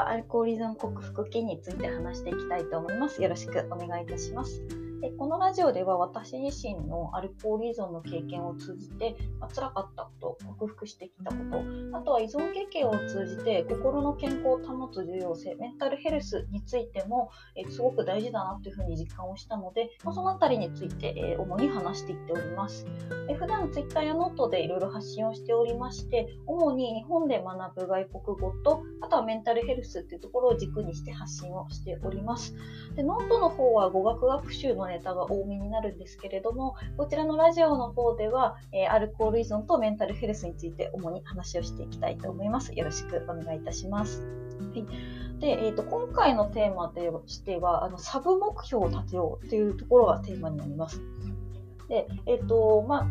はアルコーリズム克服記について話していきたいと思います。よろしくお願いいたします。でこのラジオでは私自身のアルコール依存の経験を通じて、まあ、辛かったこと、克服してきたこと、あとは依存経験を通じて心の健康を保つ重要性、メンタルヘルスについても、えすごく大事だなというふうに実感をしたので、まあ、そのあたりについて、え主に話していっております。え普段 Twitter やノートでいろいろ発信をしておりまして、主に日本で学ぶ外国語と、あとはメンタルヘルスっていうところを軸にして発信をしております。でノートの方は語学学習のネタが多めになるんですけれども、こちらのラジオの方では、えー、アルコール依存とメンタルヘルスについて主に話をしていきたいと思います。よろしくお願いいたします。はいで、えーと、今回のテーマとしてはあのサブ目標を立てようというところがテーマになります。で、えっ、ー、とまあ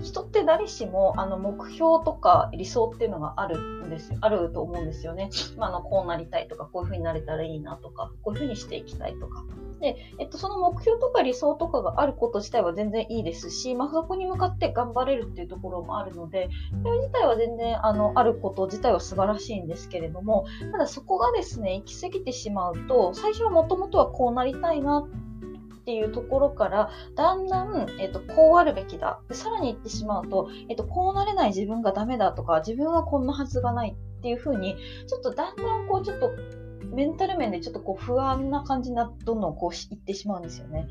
人って誰しもあの目標とか理想っていうのがあるんですあると思うんですよね。まあ、のこうなりたいとかこういうふうになれたらいいなとかこういうふうにしていきたいとか。で、えっと、その目標とか理想とかがあること自体は全然いいですし、まあ、そこに向かって頑張れるっていうところもあるので、それ自体は全然あのあること自体は素晴らしいんですけれども、ただそこがですね、行き過ぎてしまうと、最初はもともとはこうなりたいなってっていうところからだんだん、えっと、こうあるべきだでさらに言ってしまうと、えっと、こうなれない自分がダメだとか自分はこんなはずがないっていうふうにちょっとだんだんこうちょっとメンタル面でちょっとこう不安な感じになどんどんこういってしまうんですよね。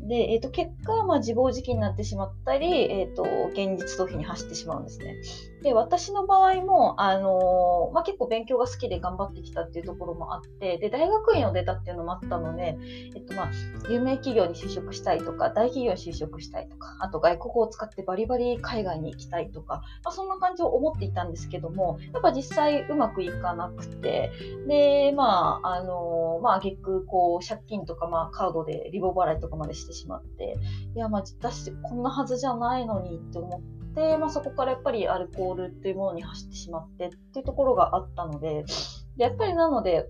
で、えー、と結果、まあ、自暴自棄になってしまったり、えーと、現実逃避に走ってしまうんですね。で私の場合も、あのー、まあ、結構勉強が好きで頑張ってきたっていうところもあってで大学院を出たっていうのもあったので、えっとまあ、有名企業に就職したいとか大企業に就職したいとかあと外国を使ってバリバリ海外に行きたいとか、まあ、そんな感じを思っていたんですけどもやっぱ実際うまくいかなくてでまああのー、まあ挙句こう借金とか、まあ、カードでリボ払いとかまでしてしまっていやまあ私こんなはずじゃないのにって思って。で、まあ、そこからやっぱりアルコールっていうものに走ってしまってっていうところがあったので、でやっぱりなので、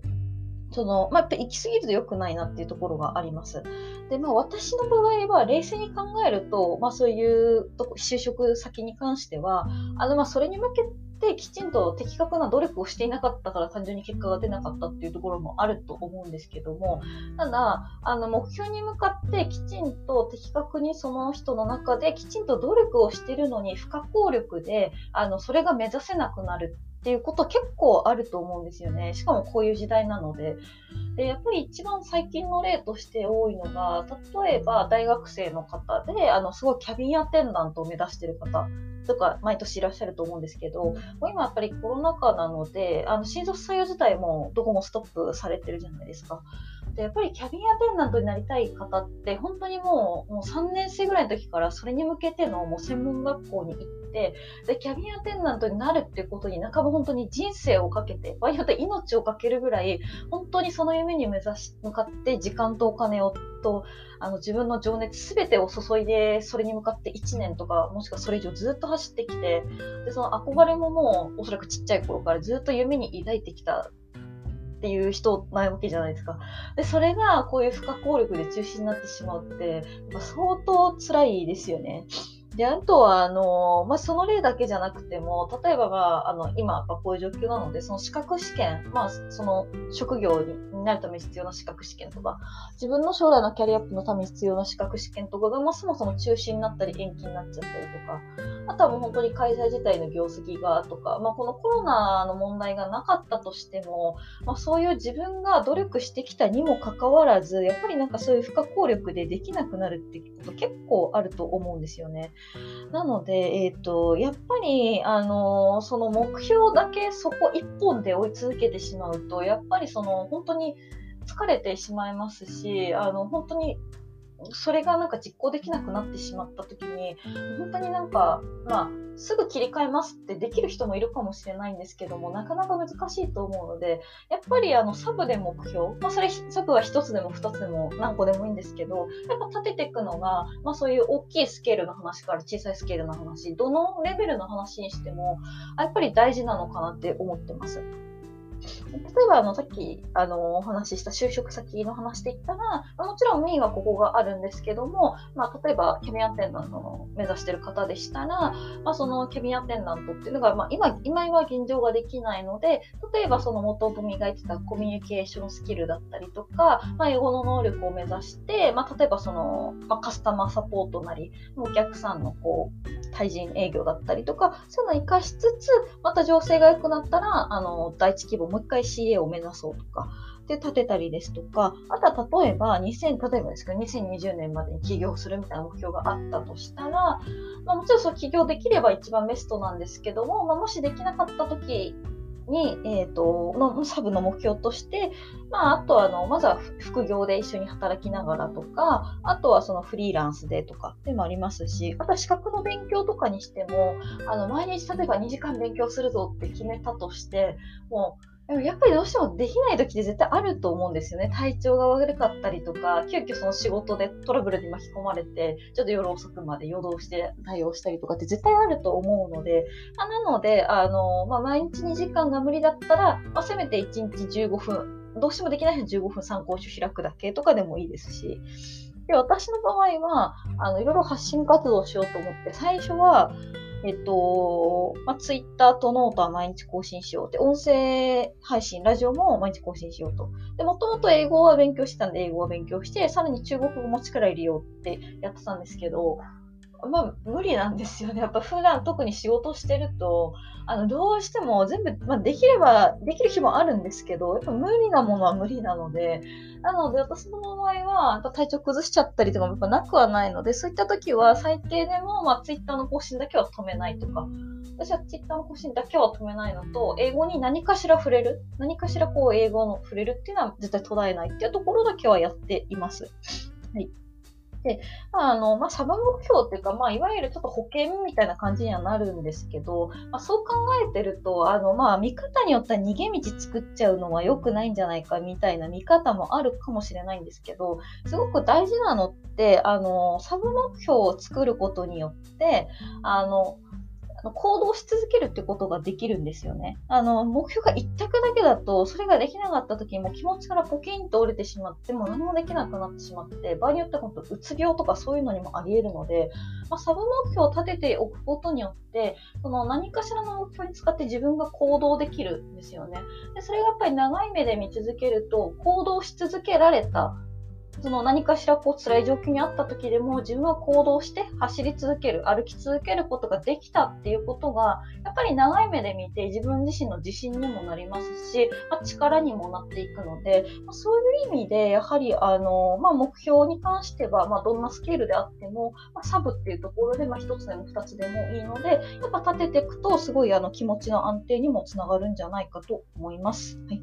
その、まあ、やっぱ行き過ぎると良くないなっていうところがあります。で、まあ、私の場合は冷静に考えると、まあ、そういうとこ就職先に関しては、あの、まあ、それに向けてきちんと的確な努力をしていなかったから単純に結果が出なかったっていうところもあると思うんですけども、ただ、あの、目標に向かってきちんと的確にその人の中できちんと努力をしてるのに不可抗力で、あの、それが目指せなくなるっていうこと結構あると思うんですよね。しかもこういう時代なので。で、やっぱり一番最近の例として多いのが、例えば大学生の方で、あの、すごいキャビンアテンダントを目指してる方とか毎年いらっしゃると思うんですけど、もう今やっぱりコロナ禍なので、あの新卒採用自体もどこもストップされてるじゃないですか。でやっぱりキャビンアテンダントになりたい方って本当にもうもう3年生ぐらいの時からそれに向けてのもう専門学校に行ってでキャビンアテンダントになるっていうことに半ば本当に人生をかけて場合によって命をかけるぐらい本当にその夢に目指し向かって時間とお金をとあの自分の情熱全てを注いでそれに向かって1年とかもしくはそれ以上ずっと走ってきてでその憧れももうおそらくちっちゃい頃からずっと夢に抱いてきたっていう人なわけじゃないですか。で、それがこういう不可抗力で中止になってしまうって、やっぱ相当辛いですよね。で、あとは、あの、まあ、その例だけじゃなくても、例えば、まあ、あの、今、こういう状況なので、その資格試験、まあ、その職業になるために必要な資格試験とか、自分の将来のキャリアアップのために必要な資格試験とかが、まあ、そもそも中止になったり延期になっちゃったりとか、あとはもう本当に開催自体の業績がとか、まあ、このコロナの問題がなかったとしても、まあ、そういう自分が努力してきたにもかかわらず、やっぱりなんかそういう不可抗力でできなくなるってこと結構あると思うんですよね。なので、えっ、ー、と、やっぱり、あの、その目標だけそこ一本で追い続けてしまうと、やっぱりその本当に疲れてしまいますし、あの、本当にそれがなんか実行できなくなってしまった時に本当になんかまあすぐ切り替えますってできる人もいるかもしれないんですけどもなかなか難しいと思うのでやっぱりあのサブで目標、まあ、それサブは1つでも2つでも何個でもいいんですけどやっぱ立てていくのが、まあ、そういう大きいスケールの話から小さいスケールの話どのレベルの話にしてもやっぱり大事なのかなって思ってます。例えばあのさっきあのお話しした就職先の話で言ったら、もちろんメインはここがあるんですけども、まあ、例えばキャビンアテンダントの目指してる方でしたら、まあ、そのキャビンアテンダントっていうのが、まあ、今今は現状ができないので例えばその元々磨いてたコミュニケーションスキルだったりとか、まあ、英語の能力を目指して、まあ、例えばその、まあ、カスタマーサポートなりお客さんのこう対人営業だったりとかそういうのを活かしつつまた情勢が良くなったらあの第一規模もう一回 CA を目指そうとか。で立てたりですとか、あとは例えば2000、例えばですけど、2020年までに起業するみたいな目標があったとしたら、まあ、もちろんそう起業できれば一番ベストなんですけども、まあ、もしできなかった時に、えーと、のサブの目標として、まあ、あとはあのまずは副業で一緒に働きながらとか、あとはそのフリーランスでとかでもありますし、あとは資格の勉強とかにしても、あの毎日例えば2時間勉強するぞって決めたとして、もうでもやっぱりどうしてもできない時って絶対あると思うんですよね。体調が悪かったりとか、急遽その仕事でトラブルに巻き込まれて、ちょっと夜遅くまで夜通して対応したりとかって絶対あると思うので、あ、なので、あの、まあ、毎日2時間が無理だったら、まあ、せめて1日15分、どうしてもできない人は15分参考書開くだけとかでもいいですし、で、私の場合は、あの、いろいろ発信活動をしようと思って、最初は、えっと、まあ、ツイッターとノートは毎日更新しようって、音声配信、ラジオも毎日更新しようと。で、もともと英語は勉強してたんで、英語は勉強して、さらに中国語も力入れようってやってたんですけど、まあ、無理なんですよね。やっぱ普段特に仕事してると、あの、どうしても全部、まあ、できれば、できる日もあるんですけど、やっぱ無理なものは無理なので、なので、私の場合は、体調崩しちゃったりとかもやっぱなくはないので、そういった時は最低でも、まあ、ツイッターの更新だけは止めないとか、私はツイッターの更新だけは止めないのと、英語に何かしら触れる、何かしらこう英語の触れるっていうのは絶対途絶えないっていうところだけはやっています。はい。で、あの、まあ、サブ目標っていうか、まあ、いわゆるちょっと保険みたいな感じにはなるんですけど、まあ、そう考えてると、あの、まあ、見方によっては逃げ道作っちゃうのは良くないんじゃないかみたいな見方もあるかもしれないんですけど、すごく大事なのって、あの、サブ目標を作ることによって、あの、行動し続けるってことができるんですよね。あの、目標が一択だけだと、それができなかった時にも気持ちからポキンと折れてしまって、もう何もできなくなってしまって、場合によっては本当、うつ病とかそういうのにもあり得るので、まあ、サブ目標を立てておくことによって、その何かしらの目標に使って自分が行動できるんですよね。でそれがやっぱり長い目で見続けると、行動し続けられたその何かしらこう辛い状況にあった時でも自分は行動して走り続ける、歩き続けることができたっていうことが、やっぱり長い目で見て自分自身の自信にもなりますし、まあ、力にもなっていくので、まあ、そういう意味で、やはりあの、まあ、目標に関しては、まあ、どんなスケールであっても、まあ、サブっていうところで、まあ、1つでも2つでもいいので、やっぱ立てていくと、すごいあの気持ちの安定にもつながるんじゃないかと思います。はい、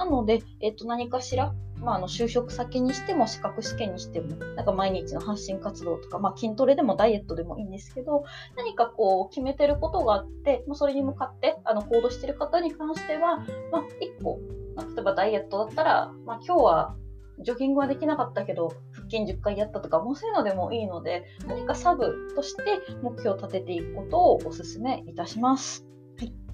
なので、えっと、何かしら、まあ、あの就職先にしても資格試験にしてもなんか毎日の発信活動とか、まあ、筋トレでもダイエットでもいいんですけど何かこう決めてることがあってまあ、それに向かってあの行動してる方に関しては、まあ、1個、まあ、例えばダイエットだったら、まあ、今日はジョギングはできなかったけど腹筋10回やったとかもうそういうのでもいいので何かサブとして目標を立てていくことをお勧めいたします。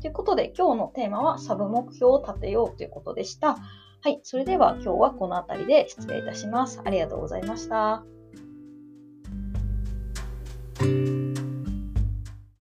ということで今日のテーマはサブ目標を立てようということでした。はい、それでは今日はこの辺りで失礼いたします。ありがとうございました。